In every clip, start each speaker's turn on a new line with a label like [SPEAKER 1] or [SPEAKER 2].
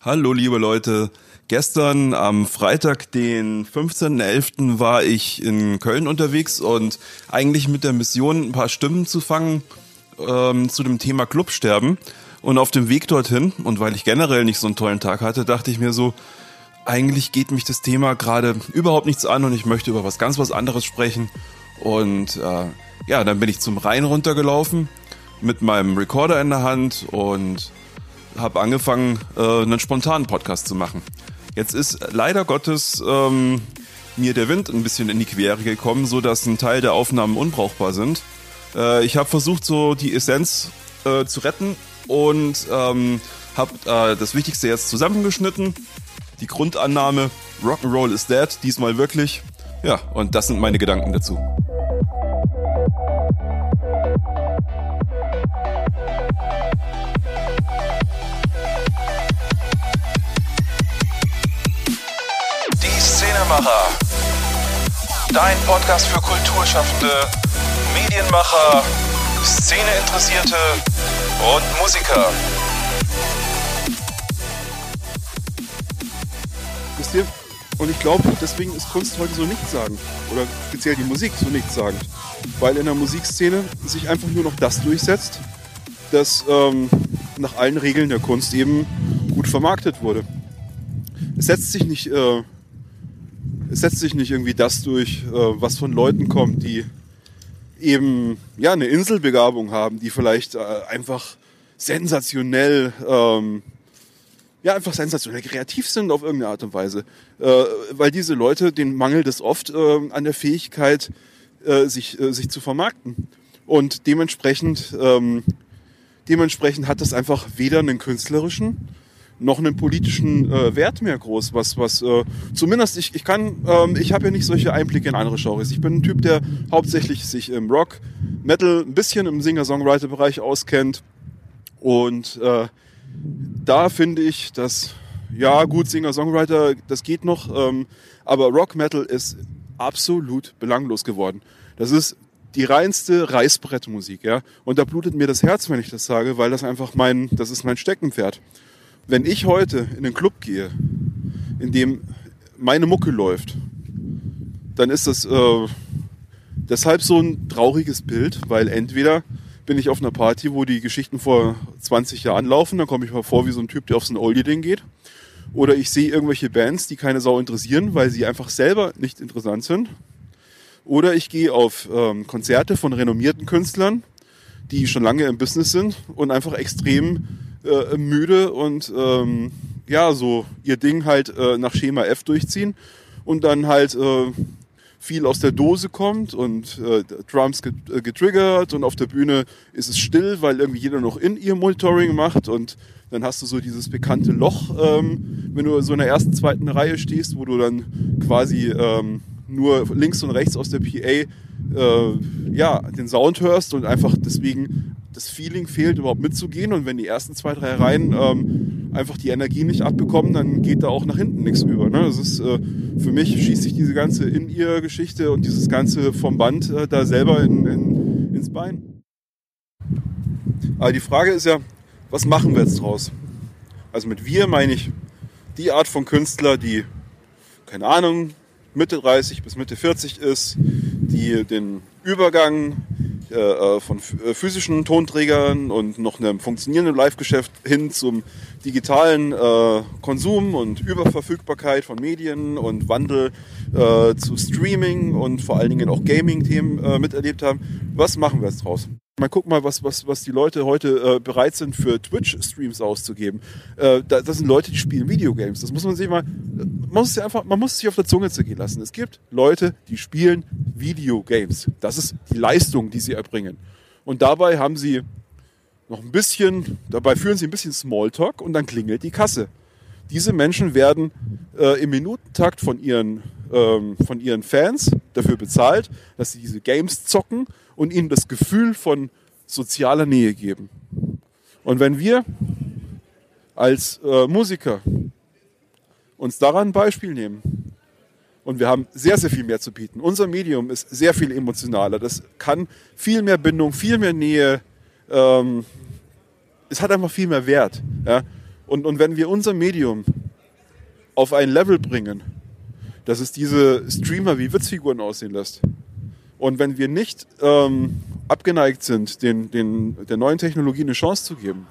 [SPEAKER 1] Hallo liebe Leute, gestern am Freitag, den 15.11. war ich in Köln unterwegs und eigentlich mit der Mission, ein paar Stimmen zu fangen ähm, zu dem Thema Clubsterben. Und auf dem Weg dorthin, und weil ich generell nicht so einen tollen Tag hatte, dachte ich mir so, eigentlich geht mich das Thema gerade überhaupt nichts an und ich möchte über was ganz was anderes sprechen. Und äh, ja, dann bin ich zum Rhein runtergelaufen mit meinem Recorder in der Hand und habe angefangen, äh, einen spontanen Podcast zu machen. Jetzt ist leider Gottes ähm, mir der Wind ein bisschen in die Quere gekommen, so ein Teil der Aufnahmen unbrauchbar sind. Äh, ich habe versucht, so die Essenz äh, zu retten und ähm, habe äh, das Wichtigste jetzt zusammengeschnitten. Die Grundannahme Rock'n'Roll is dead, diesmal wirklich. Ja, und das sind meine Gedanken dazu.
[SPEAKER 2] Szenemacher. Dein Podcast für Kulturschaffende, Medienmacher, Szeneinteressierte und Musiker.
[SPEAKER 3] Wisst ihr? Und ich glaube, deswegen ist Kunst heute so nichtssagend. Oder speziell die Musik so nichtssagend. Weil in der Musikszene sich einfach nur noch das durchsetzt, das ähm, nach allen Regeln der Kunst eben gut vermarktet wurde. Es setzt sich nicht äh, es setzt sich nicht irgendwie das durch, äh, was von Leuten kommt, die eben ja eine Inselbegabung haben, die vielleicht äh, einfach sensationell, ähm, ja einfach sensationell kreativ sind auf irgendeine Art und Weise, äh, weil diese Leute, denen mangelt es oft äh, an der Fähigkeit, äh, sich äh, sich zu vermarkten. Und dementsprechend ähm, dementsprechend hat das einfach weder einen künstlerischen noch einen politischen äh, Wert mehr groß, was, was äh, zumindest ich, ich kann, ähm, ich habe ja nicht solche Einblicke in andere Genres. Ich bin ein Typ, der hauptsächlich sich im Rock, Metal, ein bisschen im Singer-Songwriter-Bereich auskennt. Und äh, da finde ich, dass, ja gut, Singer-Songwriter, das geht noch, ähm, aber Rock Metal ist absolut belanglos geworden. Das ist die reinste Reißbrettmusik, ja. Und da blutet mir das Herz, wenn ich das sage, weil das einfach mein, das ist mein Steckenpferd. Wenn ich heute in den Club gehe, in dem meine Mucke läuft, dann ist das äh, deshalb so ein trauriges Bild, weil entweder bin ich auf einer Party, wo die Geschichten vor 20 Jahren laufen, dann komme ich mal vor wie so ein Typ, der auf so ein Oldie-Ding geht. Oder ich sehe irgendwelche Bands, die keine Sau interessieren, weil sie einfach selber nicht interessant sind. Oder ich gehe auf ähm, Konzerte von renommierten Künstlern, die schon lange im Business sind und einfach extrem äh, müde und ähm, ja, so ihr Ding halt äh, nach Schema F durchziehen und dann halt äh, viel aus der Dose kommt und äh, Drums äh, getriggert und auf der Bühne ist es still, weil irgendwie jeder noch in ihr Monitoring macht und dann hast du so dieses bekannte Loch, ähm, wenn du so in der ersten, zweiten Reihe stehst, wo du dann quasi ähm, nur links und rechts aus der PA äh, ja, den Sound hörst und einfach deswegen das Feeling fehlt, überhaupt mitzugehen. Und wenn die ersten zwei, drei Reihen ähm, einfach die Energie nicht abbekommen, dann geht da auch nach hinten nichts über. Ne? Das ist äh, für mich schießt sich diese ganze In-Ear-Geschichte und dieses ganze vom Band äh, da selber in, in, ins Bein. Aber die Frage ist ja, was machen wir jetzt draus? Also mit wir meine ich die Art von Künstler, die, keine Ahnung, Mitte 30 bis Mitte 40 ist, die den Übergang äh, äh, von äh, physischen Tonträgern und noch einem funktionierenden Live-Geschäft hin zum digitalen äh, Konsum und Überverfügbarkeit von Medien und Wandel äh, zu Streaming und vor allen Dingen auch Gaming-Themen äh, miterlebt haben. Was machen wir jetzt draus? Mal guck mal, was, was, was die Leute heute äh, bereit sind für Twitch-Streams auszugeben. Äh, da, das sind Leute, die spielen Videogames. Das muss man sich mal, man muss sich einfach, man muss sich auf der Zunge zergehen lassen. Es gibt Leute, die spielen Videogames. Das ist die Leistung, die sie erbringen. Und dabei haben sie noch ein bisschen, dabei führen sie ein bisschen Smalltalk und dann klingelt die Kasse. Diese Menschen werden äh, im Minutentakt von ihren, ähm, von ihren Fans dafür bezahlt, dass sie diese Games zocken und ihnen das Gefühl von sozialer Nähe geben. Und wenn wir als äh, Musiker uns daran ein Beispiel nehmen, und wir haben sehr, sehr viel mehr zu bieten. Unser Medium ist sehr viel emotionaler. Das kann viel mehr Bindung, viel mehr Nähe. Ähm, es hat einfach viel mehr Wert. Ja?
[SPEAKER 4] Und, und wenn wir unser Medium auf ein Level bringen, dass es diese Streamer wie Witzfiguren aussehen lässt, und wenn wir nicht ähm, abgeneigt sind, den, den, der neuen Technologie eine Chance zu geben,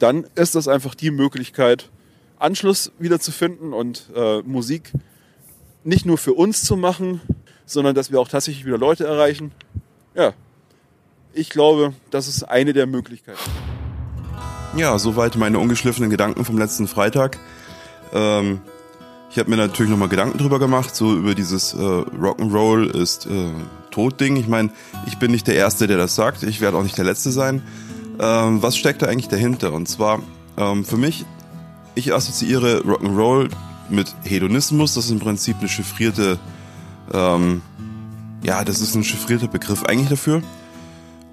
[SPEAKER 4] dann ist das einfach die Möglichkeit, Anschluss wiederzufinden und äh, Musik nicht nur für uns zu machen, sondern dass wir auch tatsächlich wieder Leute erreichen. Ja, ich glaube, das ist eine der Möglichkeiten.
[SPEAKER 3] Ja, soweit meine ungeschliffenen Gedanken vom letzten Freitag. Ähm, ich habe mir natürlich nochmal Gedanken drüber gemacht, so über dieses äh, Rock'n'Roll ist äh, Tod-Ding. Ich meine, ich bin nicht der Erste, der das sagt. Ich werde auch nicht der Letzte sein. Ähm, was steckt da eigentlich dahinter? Und zwar, ähm, für mich, ich assoziiere Rock'n'Roll mit Hedonismus. Das ist im Prinzip eine chiffrierte, ähm, ja, das ist ein chiffrierter Begriff eigentlich dafür.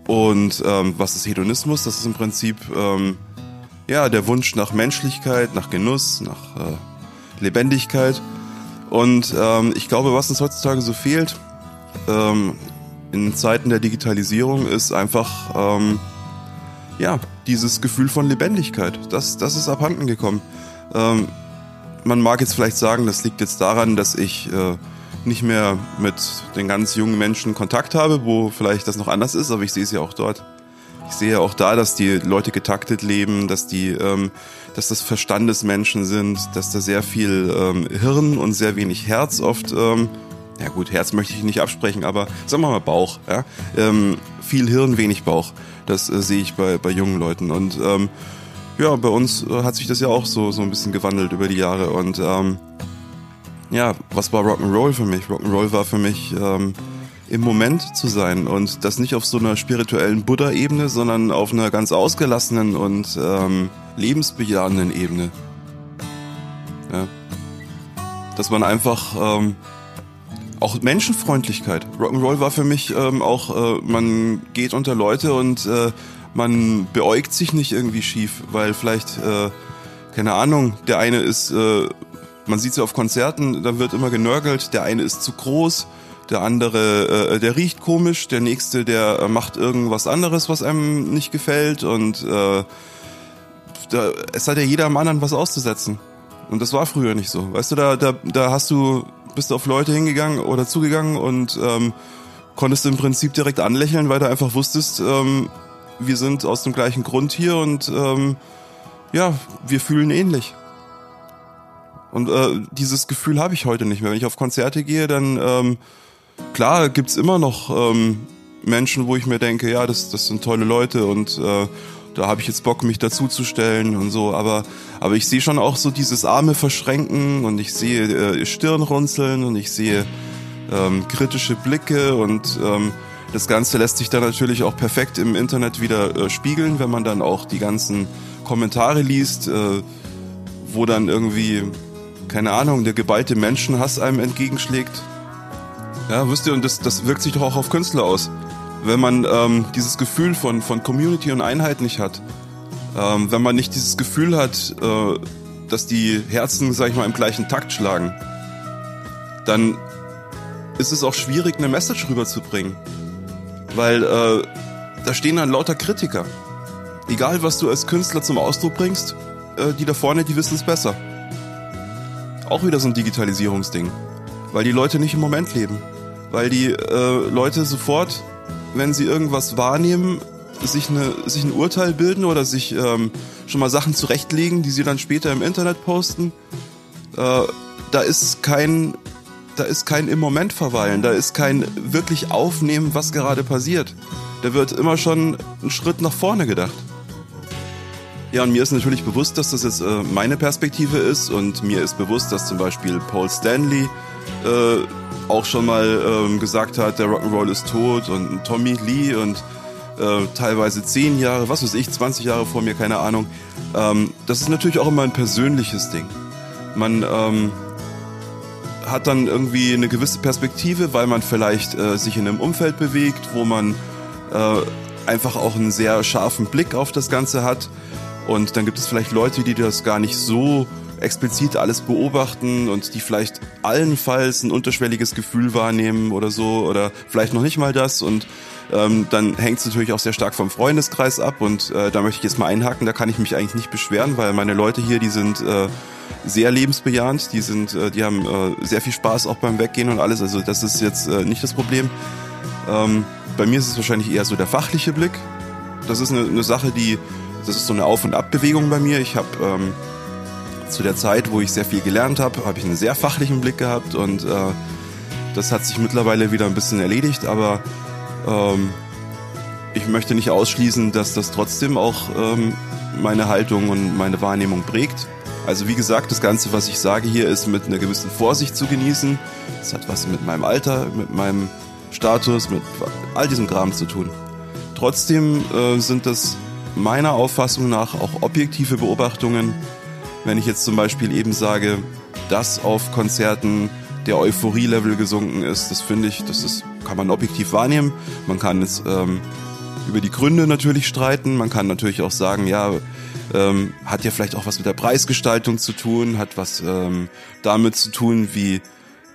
[SPEAKER 3] Und ähm, was ist Hedonismus? Das ist im Prinzip ähm, ja der Wunsch nach Menschlichkeit, nach Genuss, nach äh, Lebendigkeit. Und ähm, ich glaube, was uns heutzutage so fehlt ähm, in Zeiten der Digitalisierung, ist einfach ähm, ja dieses Gefühl von Lebendigkeit. Das, das ist abhanden gekommen. Ähm, man mag jetzt vielleicht sagen, das liegt jetzt daran, dass ich äh, nicht mehr mit den ganz jungen Menschen Kontakt habe, wo vielleicht das noch anders ist, aber ich sehe es ja auch dort. Ich sehe ja auch da, dass die Leute getaktet leben, dass die, ähm, dass das Verstandesmenschen sind, dass da sehr viel ähm, Hirn und sehr wenig Herz oft, ähm, ja gut, Herz möchte ich nicht absprechen, aber sagen wir mal Bauch, ja, ähm, viel Hirn, wenig Bauch. Das äh, sehe ich bei bei jungen Leuten und ähm, ja, bei uns äh, hat sich das ja auch so so ein bisschen gewandelt über die Jahre und ähm, ja, was war Rock'n'Roll für mich? Rock'n'Roll war für mich ähm, im Moment zu sein und das nicht auf so einer spirituellen Buddha-Ebene, sondern auf einer ganz ausgelassenen und ähm, lebensbejahenden Ebene. Ja. Dass man einfach ähm, auch Menschenfreundlichkeit. Rock'n'Roll war für mich ähm, auch, äh, man geht unter Leute und äh, man beäugt sich nicht irgendwie schief, weil vielleicht, äh, keine Ahnung, der eine ist, äh, man sieht sie auf Konzerten, da wird immer genörgelt, der eine ist zu groß, der andere, äh, der riecht komisch, der nächste, der äh, macht irgendwas anderes, was einem nicht gefällt und äh, da, es hat ja jeder am anderen was auszusetzen. Und das war früher nicht so. Weißt du, da, da, da hast du, bist du auf Leute hingegangen oder zugegangen und ähm, konntest im Prinzip direkt anlächeln, weil du einfach wusstest, ähm, wir sind aus dem gleichen Grund hier und ähm, ja, wir fühlen ähnlich. Und äh, dieses Gefühl habe ich heute nicht mehr. Wenn ich auf Konzerte gehe, dann ähm, klar gibt's immer noch ähm, Menschen, wo ich mir denke, ja, das, das sind tolle Leute und äh, da habe ich jetzt Bock, mich dazuzustellen und so. Aber, aber ich sehe schon auch so dieses Arme verschränken und ich sehe äh, Stirn runzeln und ich sehe ähm, kritische Blicke und ähm, das Ganze lässt sich dann natürlich auch perfekt im Internet wieder äh, spiegeln, wenn man dann auch die ganzen Kommentare liest, äh, wo dann irgendwie, keine Ahnung, der geballte Menschenhass einem entgegenschlägt. Ja, wisst ihr, und das, das wirkt sich doch auch auf Künstler aus. Wenn man ähm, dieses Gefühl von, von Community und Einheit nicht hat, ähm, wenn man nicht dieses Gefühl hat, äh, dass die Herzen, sag ich mal, im gleichen Takt schlagen, dann ist es auch schwierig, eine Message rüberzubringen. Weil äh, da stehen dann lauter Kritiker. Egal, was du als Künstler zum Ausdruck bringst, äh, die da vorne, die wissen es besser. Auch wieder so ein Digitalisierungsding. Weil die Leute nicht im Moment leben. Weil die äh, Leute sofort, wenn sie irgendwas wahrnehmen, sich, eine, sich ein Urteil bilden oder sich ähm, schon mal Sachen zurechtlegen, die sie dann später im Internet posten. Äh, da ist kein da ist kein im Moment verweilen, da ist kein wirklich aufnehmen, was gerade passiert. Da wird immer schon ein Schritt nach vorne gedacht. Ja, und mir ist natürlich bewusst, dass das jetzt äh, meine Perspektive ist und mir ist bewusst, dass zum Beispiel Paul Stanley äh, auch schon mal ähm, gesagt hat, der Rock'n'Roll ist tot und Tommy Lee und äh, teilweise zehn Jahre, was weiß ich, 20 Jahre vor mir, keine Ahnung. Ähm, das ist natürlich auch immer ein persönliches Ding. Man ähm, hat dann irgendwie eine gewisse Perspektive, weil man vielleicht äh, sich in einem Umfeld bewegt, wo man äh, einfach auch einen sehr scharfen Blick auf das Ganze hat. Und dann gibt es vielleicht Leute, die das gar nicht so explizit alles beobachten und die vielleicht allenfalls ein unterschwelliges Gefühl wahrnehmen oder so oder vielleicht noch nicht mal das und ähm, dann hängt es natürlich auch sehr stark vom Freundeskreis ab und äh, da möchte ich jetzt mal einhaken, da kann ich mich eigentlich nicht beschweren, weil meine Leute hier, die sind äh, sehr lebensbejahend, die sind, äh, die haben äh, sehr viel Spaß auch beim Weggehen und alles, also das ist jetzt äh, nicht das Problem. Ähm, bei mir ist es wahrscheinlich eher so der fachliche Blick. Das ist eine, eine Sache, die, das ist so eine Auf- und Abbewegung bei mir. Ich habe ähm, zu der Zeit, wo ich sehr viel gelernt habe, habe ich einen sehr fachlichen Blick gehabt und äh, das hat sich mittlerweile wieder ein bisschen erledigt, aber ähm, ich möchte nicht ausschließen, dass das trotzdem auch ähm, meine Haltung und meine Wahrnehmung prägt. Also wie gesagt, das Ganze, was ich sage hier, ist mit einer gewissen Vorsicht zu genießen. Das hat was mit meinem Alter, mit meinem Status, mit all diesem Kram zu tun. Trotzdem äh, sind das meiner Auffassung nach auch objektive Beobachtungen. Wenn ich jetzt zum Beispiel eben sage, dass auf Konzerten der Euphorie-Level gesunken ist, das finde ich, das ist, kann man objektiv wahrnehmen. Man kann es ähm, über die Gründe natürlich streiten. Man kann natürlich auch sagen, ja, ähm, hat ja vielleicht auch was mit der Preisgestaltung zu tun, hat was ähm, damit zu tun, wie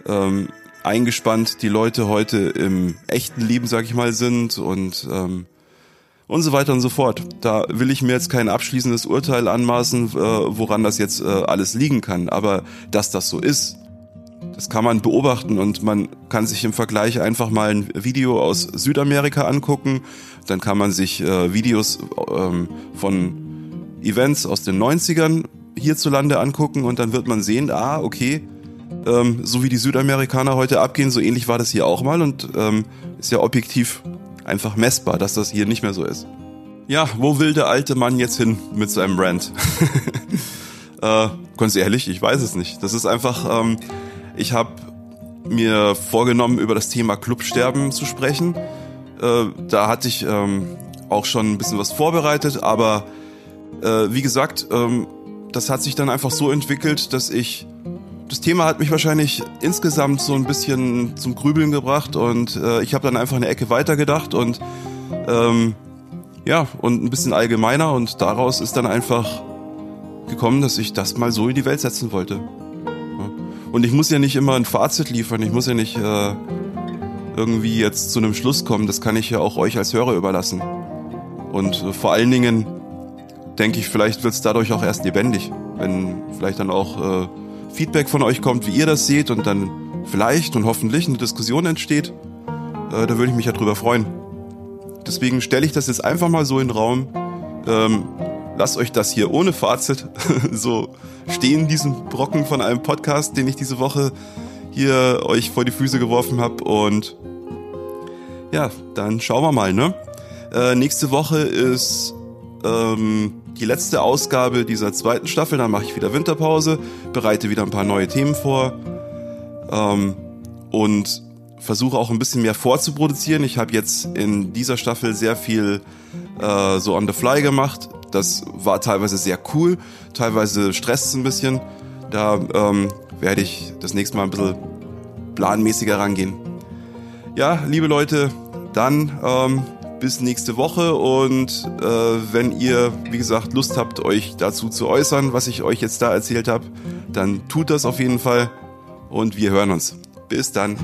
[SPEAKER 3] ähm, eingespannt die Leute heute im echten Leben, sag ich mal, sind und ähm, und so weiter und so fort. Da will ich mir jetzt kein abschließendes Urteil anmaßen, äh, woran das jetzt äh, alles liegen kann. Aber dass das so ist, das kann man beobachten und man kann sich im Vergleich einfach mal ein Video aus Südamerika angucken. Dann kann man sich äh, Videos ähm, von Events aus den 90ern hierzulande angucken und dann wird man sehen, ah, okay, ähm, so wie die Südamerikaner heute abgehen, so ähnlich war das hier auch mal und ähm, ist ja objektiv einfach messbar, dass das hier nicht mehr so ist. Ja, wo will der alte Mann jetzt hin mit seinem Rant? äh, ganz ehrlich, ich weiß es nicht. Das ist einfach, ähm, ich habe mir vorgenommen, über das Thema Clubsterben zu sprechen. Äh, da hatte ich ähm, auch schon ein bisschen was vorbereitet, aber äh, wie gesagt, ähm, das hat sich dann einfach so entwickelt, dass ich das Thema hat mich wahrscheinlich insgesamt so ein bisschen zum Grübeln gebracht und äh, ich habe dann einfach eine Ecke weitergedacht und ähm, ja, und ein bisschen allgemeiner und daraus ist dann einfach gekommen, dass ich das mal so in die Welt setzen wollte. Und ich muss ja nicht immer ein Fazit liefern, ich muss ja nicht äh, irgendwie jetzt zu einem Schluss kommen, das kann ich ja auch euch als Hörer überlassen. Und äh, vor allen Dingen denke ich, vielleicht wird es dadurch auch erst lebendig, wenn vielleicht dann auch äh, Feedback von euch kommt, wie ihr das seht und dann vielleicht und hoffentlich eine Diskussion entsteht, äh, da würde ich mich ja drüber freuen. Deswegen stelle ich das jetzt einfach mal so in den Raum. Ähm, lasst euch das hier ohne Fazit so stehen, diesen Brocken von einem Podcast, den ich diese Woche hier euch vor die Füße geworfen habe. Und ja, dann schauen wir mal, ne? Äh, nächste Woche ist ähm, die letzte Ausgabe dieser zweiten Staffel. Dann mache ich wieder Winterpause, bereite wieder ein paar neue Themen vor ähm, und versuche auch ein bisschen mehr vorzuproduzieren. Ich habe jetzt in dieser Staffel sehr viel äh, so on the fly gemacht. Das war teilweise sehr cool, teilweise stresst es ein bisschen. Da ähm, werde ich das nächste Mal ein bisschen planmäßiger rangehen. Ja, liebe Leute, dann ähm, bis nächste Woche und äh, wenn ihr, wie gesagt, Lust habt, euch dazu zu äußern, was ich euch jetzt da erzählt habe, dann tut das auf jeden Fall und wir hören uns. Bis dann.